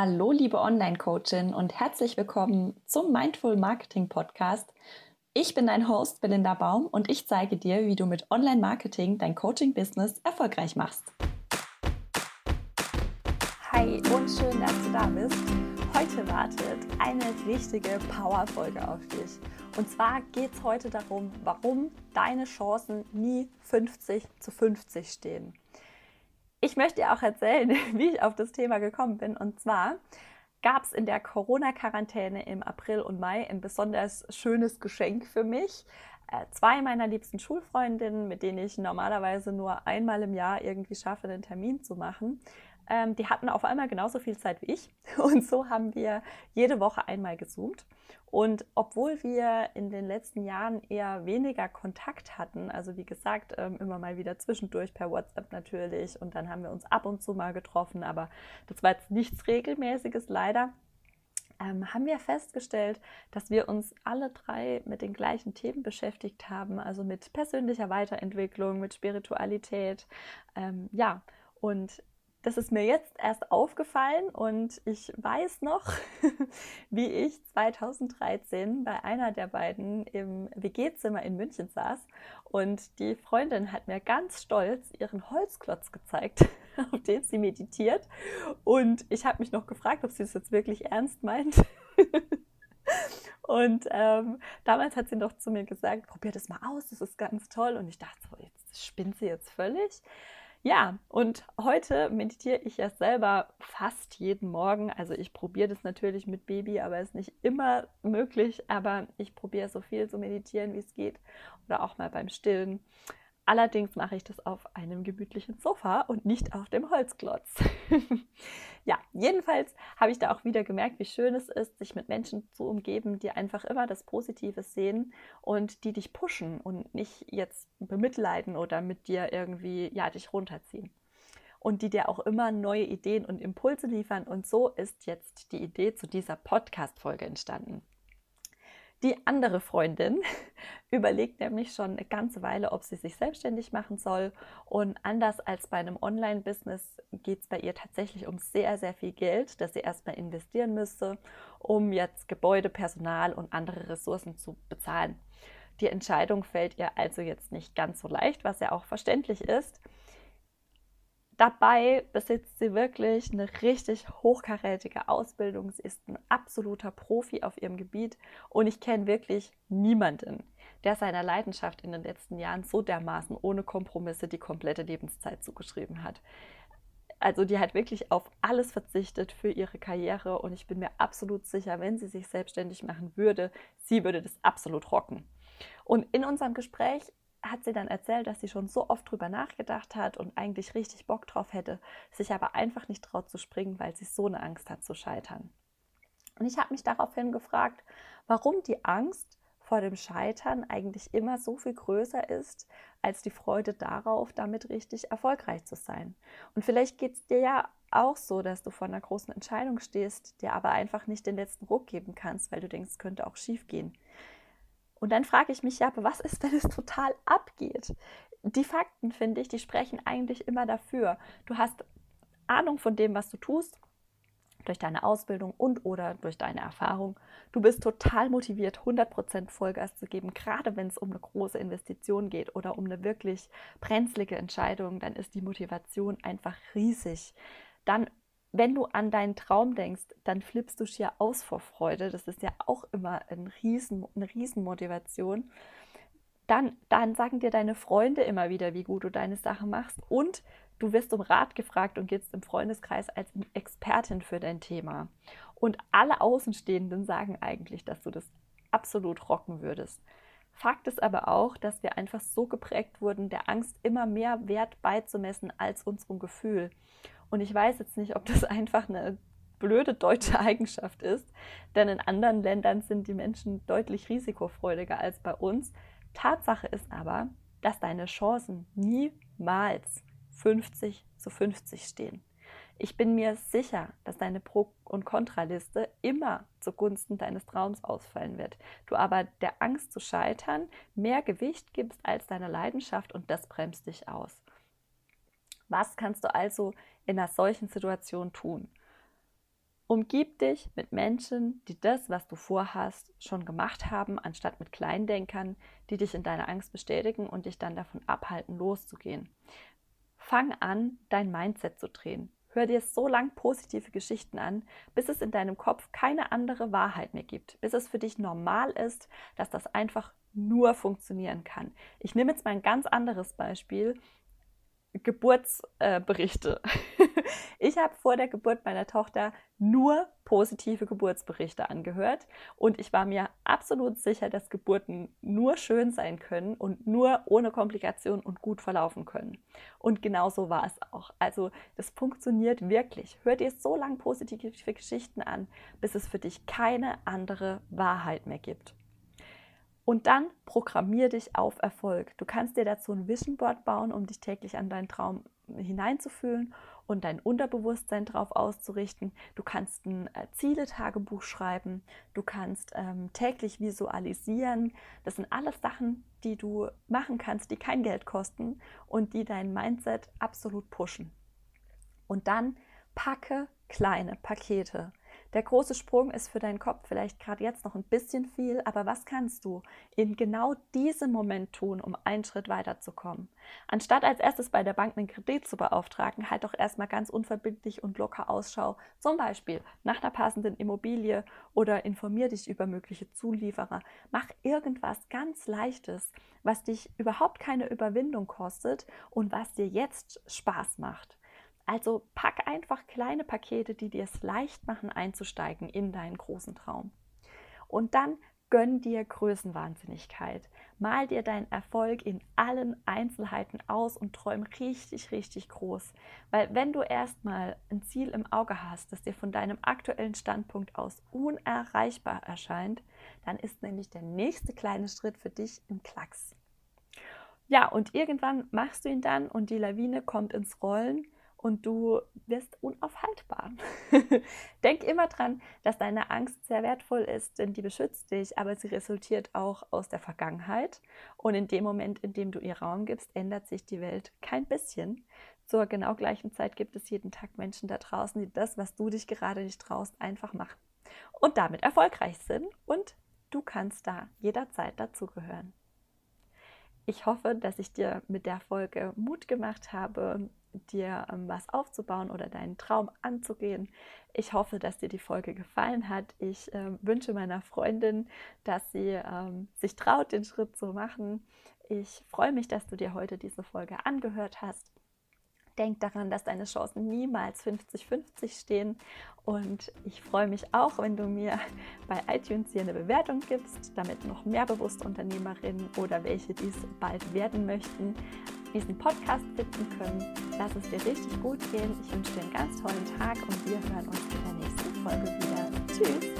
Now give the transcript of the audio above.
Hallo, liebe Online-Coachin und herzlich willkommen zum Mindful Marketing Podcast. Ich bin dein Host Belinda Baum und ich zeige dir, wie du mit Online-Marketing dein Coaching-Business erfolgreich machst. Hi und schön, dass du da bist. Heute wartet eine richtige Power-Folge auf dich. Und zwar geht es heute darum, warum deine Chancen nie 50 zu 50 stehen. Ich möchte dir auch erzählen, wie ich auf das Thema gekommen bin. Und zwar gab es in der Corona-Quarantäne im April und Mai ein besonders schönes Geschenk für mich. Äh, zwei meiner liebsten Schulfreundinnen, mit denen ich normalerweise nur einmal im Jahr irgendwie schaffe, einen Termin zu machen, ähm, die hatten auf einmal genauso viel Zeit wie ich. Und so haben wir jede Woche einmal gezoomt. Und obwohl wir in den letzten Jahren eher weniger Kontakt hatten, also wie gesagt, ähm, immer mal wieder zwischendurch per WhatsApp natürlich und dann haben wir uns ab und zu mal getroffen, aber das war jetzt nichts Regelmäßiges leider, ähm, haben wir festgestellt, dass wir uns alle drei mit den gleichen Themen beschäftigt haben, also mit persönlicher Weiterentwicklung, mit Spiritualität, ähm, ja, und das ist mir jetzt erst aufgefallen und ich weiß noch, wie ich 2013 bei einer der beiden im WG-Zimmer in München saß und die Freundin hat mir ganz stolz ihren Holzklotz gezeigt, auf den sie meditiert und ich habe mich noch gefragt, ob sie das jetzt wirklich ernst meint. Und ähm, damals hat sie noch zu mir gesagt, probier das mal aus, das ist ganz toll. Und ich dachte so, jetzt spinnt sie jetzt völlig. Ja, und heute meditiere ich ja selber fast jeden Morgen. Also ich probiere das natürlich mit Baby, aber es ist nicht immer möglich. Aber ich probiere so viel zu meditieren, wie es geht. Oder auch mal beim Stillen. Allerdings mache ich das auf einem gemütlichen Sofa und nicht auf dem Holzklotz. ja, jedenfalls habe ich da auch wieder gemerkt, wie schön es ist, sich mit Menschen zu umgeben, die einfach immer das Positive sehen und die dich pushen und nicht jetzt bemitleiden oder mit dir irgendwie, ja, dich runterziehen. Und die dir auch immer neue Ideen und Impulse liefern. Und so ist jetzt die Idee zu dieser Podcast-Folge entstanden. Die andere Freundin überlegt nämlich schon eine ganze Weile, ob sie sich selbstständig machen soll. Und anders als bei einem Online-Business geht es bei ihr tatsächlich um sehr, sehr viel Geld, das sie erstmal investieren müsste, um jetzt Gebäude, Personal und andere Ressourcen zu bezahlen. Die Entscheidung fällt ihr also jetzt nicht ganz so leicht, was ja auch verständlich ist. Dabei besitzt sie wirklich eine richtig hochkarätige Ausbildung. Sie ist ein absoluter Profi auf ihrem Gebiet und ich kenne wirklich niemanden, der seiner Leidenschaft in den letzten Jahren so dermaßen ohne Kompromisse die komplette Lebenszeit zugeschrieben hat. Also die hat wirklich auf alles verzichtet für ihre Karriere und ich bin mir absolut sicher, wenn sie sich selbstständig machen würde, sie würde das absolut rocken. Und in unserem Gespräch hat sie dann erzählt, dass sie schon so oft drüber nachgedacht hat und eigentlich richtig Bock drauf hätte, sich aber einfach nicht traut zu springen, weil sie so eine Angst hat zu scheitern. Und ich habe mich daraufhin gefragt, warum die Angst vor dem Scheitern eigentlich immer so viel größer ist als die Freude darauf, damit richtig erfolgreich zu sein. Und vielleicht geht es dir ja auch so, dass du vor einer großen Entscheidung stehst, dir aber einfach nicht den letzten Ruck geben kannst, weil du denkst, es könnte auch schief gehen. Und dann frage ich mich ja, aber was ist, wenn es total abgeht? Die Fakten, finde ich, die sprechen eigentlich immer dafür. Du hast Ahnung von dem, was du tust, durch deine Ausbildung und oder durch deine Erfahrung. Du bist total motiviert, 100% Vollgas zu geben, gerade wenn es um eine große Investition geht oder um eine wirklich brenzlige Entscheidung, dann ist die Motivation einfach riesig. Dann wenn du an deinen Traum denkst, dann flippst du schier aus vor Freude. Das ist ja auch immer ein Riesen, eine Riesenmotivation. Dann, dann sagen dir deine Freunde immer wieder, wie gut du deine Sachen machst. Und du wirst um Rat gefragt und gehst im Freundeskreis als Expertin für dein Thema. Und alle Außenstehenden sagen eigentlich, dass du das absolut rocken würdest. Fakt ist aber auch, dass wir einfach so geprägt wurden, der Angst immer mehr Wert beizumessen als unserem Gefühl. Und ich weiß jetzt nicht, ob das einfach eine blöde deutsche Eigenschaft ist, denn in anderen Ländern sind die Menschen deutlich risikofreudiger als bei uns. Tatsache ist aber, dass deine Chancen niemals 50 zu 50 stehen. Ich bin mir sicher, dass deine Pro- und Kontraliste immer zugunsten deines Traums ausfallen wird. Du aber der Angst zu scheitern mehr Gewicht gibst als deiner Leidenschaft und das bremst dich aus. Was kannst du also in einer solchen Situation tun? Umgib dich mit Menschen, die das, was du vorhast, schon gemacht haben, anstatt mit Kleindenkern, die dich in deiner Angst bestätigen und dich dann davon abhalten, loszugehen. Fang an, dein Mindset zu drehen. Hör dir so lang positive Geschichten an, bis es in deinem Kopf keine andere Wahrheit mehr gibt, bis es für dich normal ist, dass das einfach nur funktionieren kann. Ich nehme jetzt mal ein ganz anderes Beispiel. Geburtsberichte. Ich habe vor der Geburt meiner Tochter nur positive Geburtsberichte angehört und ich war mir absolut sicher, dass Geburten nur schön sein können und nur ohne Komplikationen und gut verlaufen können. Und genau so war es auch. Also das funktioniert wirklich. Hör dir so lange positive Geschichten an, bis es für dich keine andere Wahrheit mehr gibt. Und dann programmier dich auf Erfolg. Du kannst dir dazu ein Vision Board bauen, um dich täglich an deinen Traum hineinzufühlen und dein Unterbewusstsein darauf auszurichten. Du kannst ein äh, Ziele-Tagebuch schreiben. Du kannst ähm, täglich visualisieren. Das sind alles Sachen, die du machen kannst, die kein Geld kosten und die dein Mindset absolut pushen. Und dann packe kleine Pakete. Der große Sprung ist für deinen Kopf vielleicht gerade jetzt noch ein bisschen viel, aber was kannst du in genau diesem Moment tun, um einen Schritt weiterzukommen? Anstatt als erstes bei der Bank einen Kredit zu beauftragen, halt doch erstmal ganz unverbindlich und locker Ausschau, zum Beispiel nach einer passenden Immobilie oder informier dich über mögliche Zulieferer. Mach irgendwas ganz Leichtes, was dich überhaupt keine Überwindung kostet und was dir jetzt Spaß macht. Also pack einfach kleine Pakete, die dir es leicht machen, einzusteigen in deinen großen Traum. Und dann gönn dir Größenwahnsinnigkeit. Mal dir deinen Erfolg in allen Einzelheiten aus und träum richtig, richtig groß. Weil wenn du erstmal ein Ziel im Auge hast, das dir von deinem aktuellen Standpunkt aus unerreichbar erscheint, dann ist nämlich der nächste kleine Schritt für dich ein Klacks. Ja, und irgendwann machst du ihn dann und die Lawine kommt ins Rollen und du wirst unaufhaltbar. Denk immer dran, dass deine Angst sehr wertvoll ist, denn die beschützt dich, aber sie resultiert auch aus der Vergangenheit. Und in dem Moment, in dem du ihr Raum gibst, ändert sich die Welt kein bisschen. Zur genau gleichen Zeit gibt es jeden Tag Menschen da draußen, die das, was du dich gerade nicht traust, einfach machen und damit erfolgreich sind. Und du kannst da jederzeit dazugehören. Ich hoffe, dass ich dir mit der Folge Mut gemacht habe, dir ähm, was aufzubauen oder deinen Traum anzugehen. Ich hoffe, dass dir die Folge gefallen hat. Ich äh, wünsche meiner Freundin, dass sie ähm, sich traut, den Schritt zu machen. Ich freue mich, dass du dir heute diese Folge angehört hast. Denk daran, dass deine Chancen niemals 50-50 stehen. Und ich freue mich auch, wenn du mir bei iTunes hier eine Bewertung gibst, damit noch mehr bewusste Unternehmerinnen oder welche dies bald werden möchten, diesen Podcast finden können. Lass es dir richtig gut gehen. Ich wünsche dir einen ganz tollen Tag und wir hören uns in der nächsten Folge wieder. Tschüss!